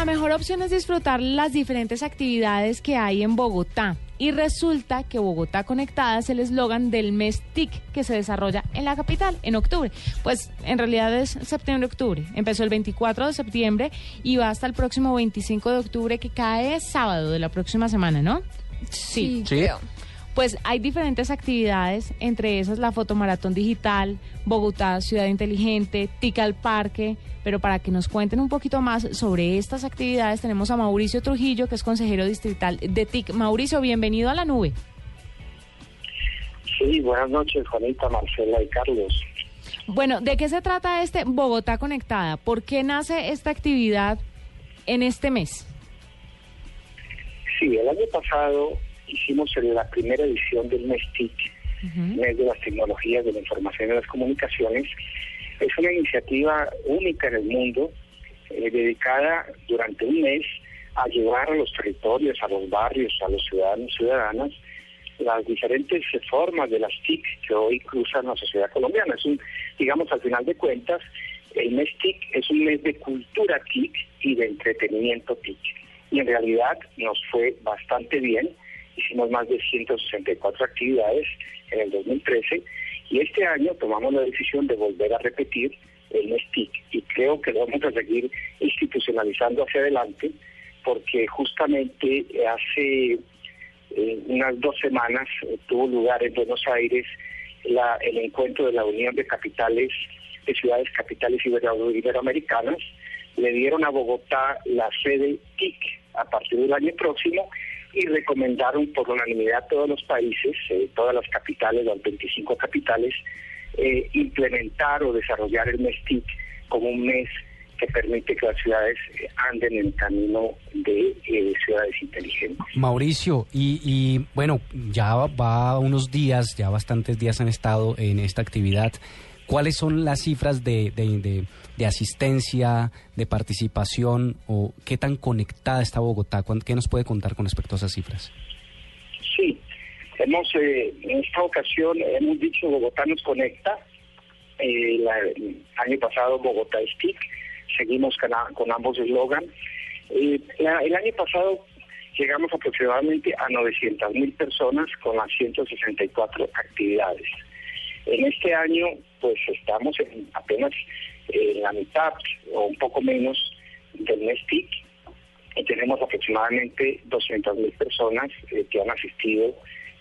La mejor opción es disfrutar las diferentes actividades que hay en Bogotá. Y resulta que Bogotá Conectada es el eslogan del mes TIC que se desarrolla en la capital en octubre. Pues en realidad es septiembre-octubre. Empezó el 24 de septiembre y va hasta el próximo 25 de octubre que cae sábado de la próxima semana, ¿no? Sí. Pues hay diferentes actividades, entre esas la fotomaratón digital, Bogotá Ciudad Inteligente, TIC al Parque, pero para que nos cuenten un poquito más sobre estas actividades tenemos a Mauricio Trujillo, que es consejero distrital de TIC. Mauricio, bienvenido a la nube. Sí, buenas noches, Juanita, Marcela y Carlos. Bueno, ¿de qué se trata este Bogotá Conectada? ¿Por qué nace esta actividad en este mes? Sí, el año pasado hicimos en la primera edición del MESTIC, Mes de las Tecnologías de la Información y las Comunicaciones. Es una iniciativa única en el mundo, eh, dedicada durante un mes a llevar a los territorios, a los barrios, a los ciudadanos y ciudadanas, las diferentes formas de las TIC que hoy cruzan la sociedad colombiana. Es un, digamos, al final de cuentas, el mes TIC es un mes de cultura TIC y de entretenimiento TIC. Y en realidad nos fue bastante bien hicimos más de 164 actividades en el 2013 y este año tomamos la decisión de volver a repetir el MESTIC y creo que lo vamos a seguir institucionalizando hacia adelante porque justamente hace eh, unas dos semanas tuvo lugar en Buenos Aires la, el encuentro de la Unión de Capitales, de Ciudades Capitales Ibero Iberoamericanas. Le dieron a Bogotá la sede TIC a partir del año próximo y recomendaron por unanimidad todos los países, eh, todas las capitales, las 25 capitales, eh, implementar o desarrollar el MESTIC como un mes que permite que las ciudades eh, anden en el camino de ciudades inteligentes. Mauricio, y, y, bueno, ya va unos días, ya bastantes días han estado en esta actividad. ¿Cuáles son las cifras de, de, asistencia, de participación o qué tan conectada está Bogotá? ¿Qué nos puede contar con respecto a esas cifras? Sí, hemos eh, en esta ocasión hemos dicho Bogotá nos conecta. Eh, el año pasado Bogotá es seguimos con, ambos eslogan. Eh, el año pasado llegamos aproximadamente a 900 mil personas con las 164 actividades. En este año, pues estamos en apenas en la mitad o un poco menos del mes TIC y tenemos aproximadamente 200 mil personas eh, que han asistido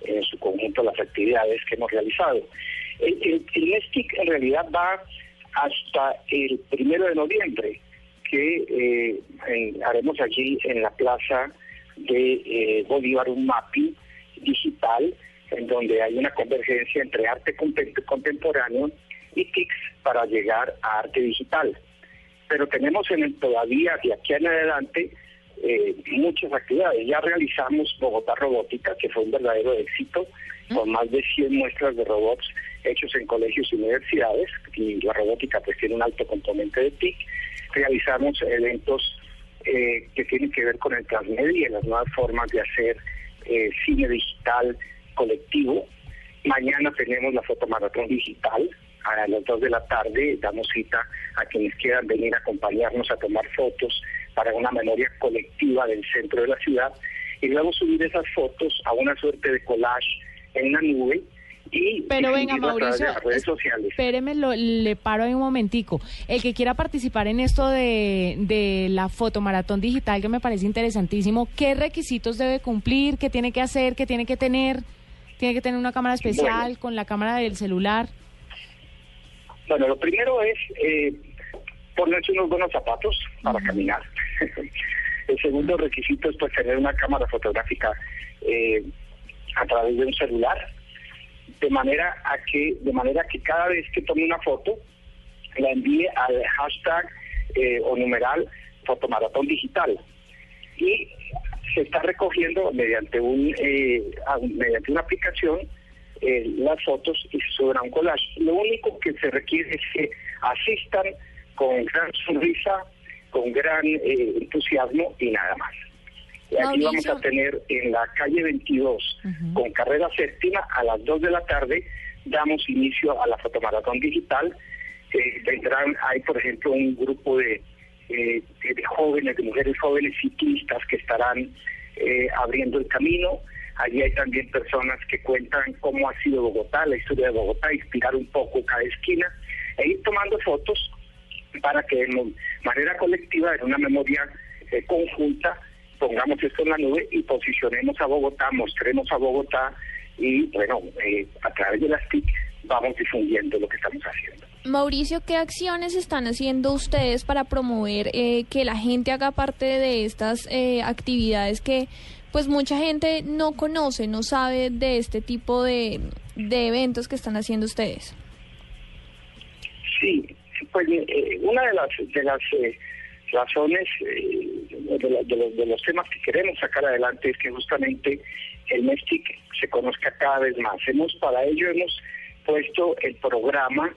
en su conjunto a las actividades que hemos realizado. El, mes TIC en realidad va hasta el primero de noviembre, que eh, haremos allí en la plaza de eh, Bolívar un mapping digital en donde hay una convergencia entre arte contemporáneo y TICS para llegar a arte digital. Pero tenemos en el todavía de aquí en adelante eh, muchas actividades. Ya realizamos Bogotá Robótica, que fue un verdadero éxito, con más de 100 muestras de robots hechos en colegios y universidades, y la robótica pues tiene un alto componente de TIC. Realizamos eventos eh, que tienen que ver con el transmedia y las nuevas formas de hacer eh, cine digital colectivo. Mañana tenemos la fotomaratón digital. A las 2 de la tarde damos cita a quienes quieran venir a acompañarnos a tomar fotos para una memoria colectiva del centro de la ciudad y luego subir esas fotos a una suerte de collage en la nube y pero venga Mauricio redes sociales. espéreme lo, le paro ahí un momentico el que quiera participar en esto de, de la fotomaratón digital que me parece interesantísimo qué requisitos debe cumplir qué tiene que hacer qué tiene que tener tiene que tener una cámara especial con la cámara del celular. Bueno, lo primero es eh, ponerse unos buenos zapatos para caminar. El segundo requisito es pues, tener una cámara fotográfica eh, a través de un celular, de manera a que, de manera que cada vez que tome una foto, la envíe al hashtag eh, o numeral fotomaratón digital. Y se está recogiendo mediante un eh, mediante una aplicación eh, las fotos y se suben a un collage. Lo único que se requiere es que asistan con gran sonrisa, con gran eh, entusiasmo y nada más. Y Aquí vamos a tener en la calle 22, con carrera séptima, a las 2 de la tarde, damos inicio a la fotomaratón digital. Eh, vendrán, hay por ejemplo un grupo de, eh, de- de jóvenes, de mujeres jóvenes ciclistas que estarán eh, abriendo el camino. Allí hay también personas que cuentan cómo ha sido Bogotá, la historia de Bogotá, inspirar un poco cada esquina e ir tomando fotos para que de manera colectiva, en una memoria eh, conjunta, pongamos esto en la nube y posicionemos a Bogotá, mostremos a Bogotá y, bueno, eh, a través de las TIC vamos difundiendo lo que estamos haciendo. Mauricio, ¿qué acciones están haciendo ustedes para promover eh, que la gente haga parte de estas eh, actividades que pues mucha gente no conoce, no sabe de este tipo de, de eventos que están haciendo ustedes? Sí, pues eh, una de las de las eh, razones eh, de, la- de los, de los temas que queremos sacar adelante es que justamente el MESTIC se conozca cada vez más. Hemos para ello hemos puesto el programa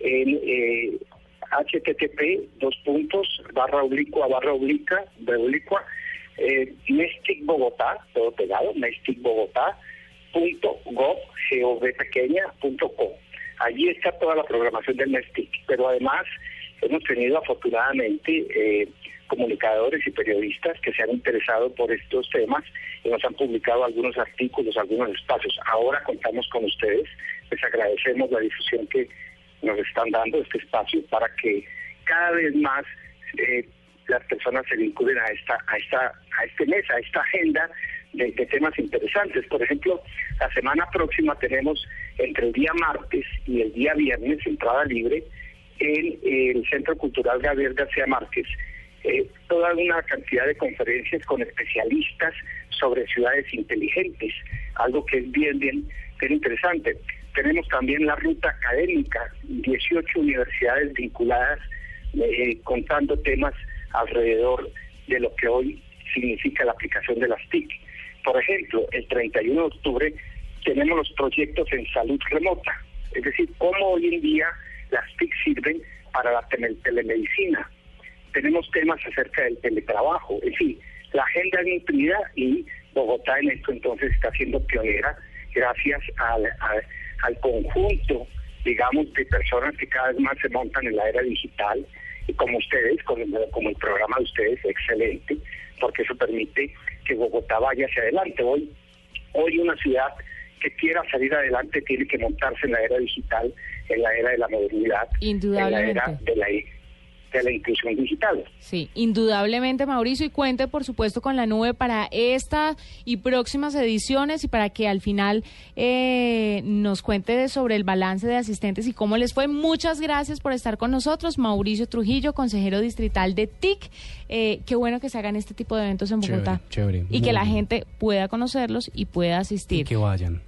en eh, http dos puntos barra oblicua barra oblica de oblicua eh, Mestic Bogotá todo pegado Mestic Bogotá punto gov, gov pequeña, punto com. Allí está toda la programación del MESTIC, pero además hemos tenido afortunadamente eh, comunicadores y periodistas que se han interesado por estos temas y nos han publicado algunos artículos, algunos espacios. Ahora contamos con ustedes, les agradecemos la difusión que nos están dando este espacio para que cada vez más eh, las personas se vinculen a esta, a esta, a este mes, a esta agenda de, de temas interesantes. Por ejemplo, la semana próxima tenemos entre el día martes y el día viernes entrada libre en el Centro Cultural Gabriel García Márquez eh, toda una cantidad de conferencias con especialistas sobre ciudades inteligentes, algo que es bien, bien, bien interesante. Tenemos también la ruta académica, 18 universidades vinculadas eh, contando temas alrededor de lo que hoy significa la aplicación de las TIC. Por ejemplo, el 31 de octubre tenemos los proyectos en salud remota, es decir, cómo hoy en día las TIC sirven para la tele- telemedicina. Tenemos temas acerca del teletrabajo, en fin, la agenda es nutrida y Bogotá en esto entonces está siendo pionera gracias al, al- al conjunto, digamos, de personas que cada vez más se montan en la era digital y como ustedes, como, como el programa de ustedes, excelente, porque eso permite que Bogotá vaya hacia adelante. Hoy, hoy una ciudad que quiera salir adelante tiene que montarse en la era digital, en la era de la modernidad, en la era de la, de la inclusión digital. Sí, indudablemente, Mauricio, y cuente, por supuesto, con la nube para esta y próximas ediciones y para que al final eh, nos cuente sobre el balance de asistentes y cómo les fue. Muchas gracias por estar con nosotros, Mauricio Trujillo, consejero distrital de TIC. Eh, qué bueno que se hagan este tipo de eventos en Bogotá chévere, y que la gente pueda conocerlos y pueda asistir. Y que vayan.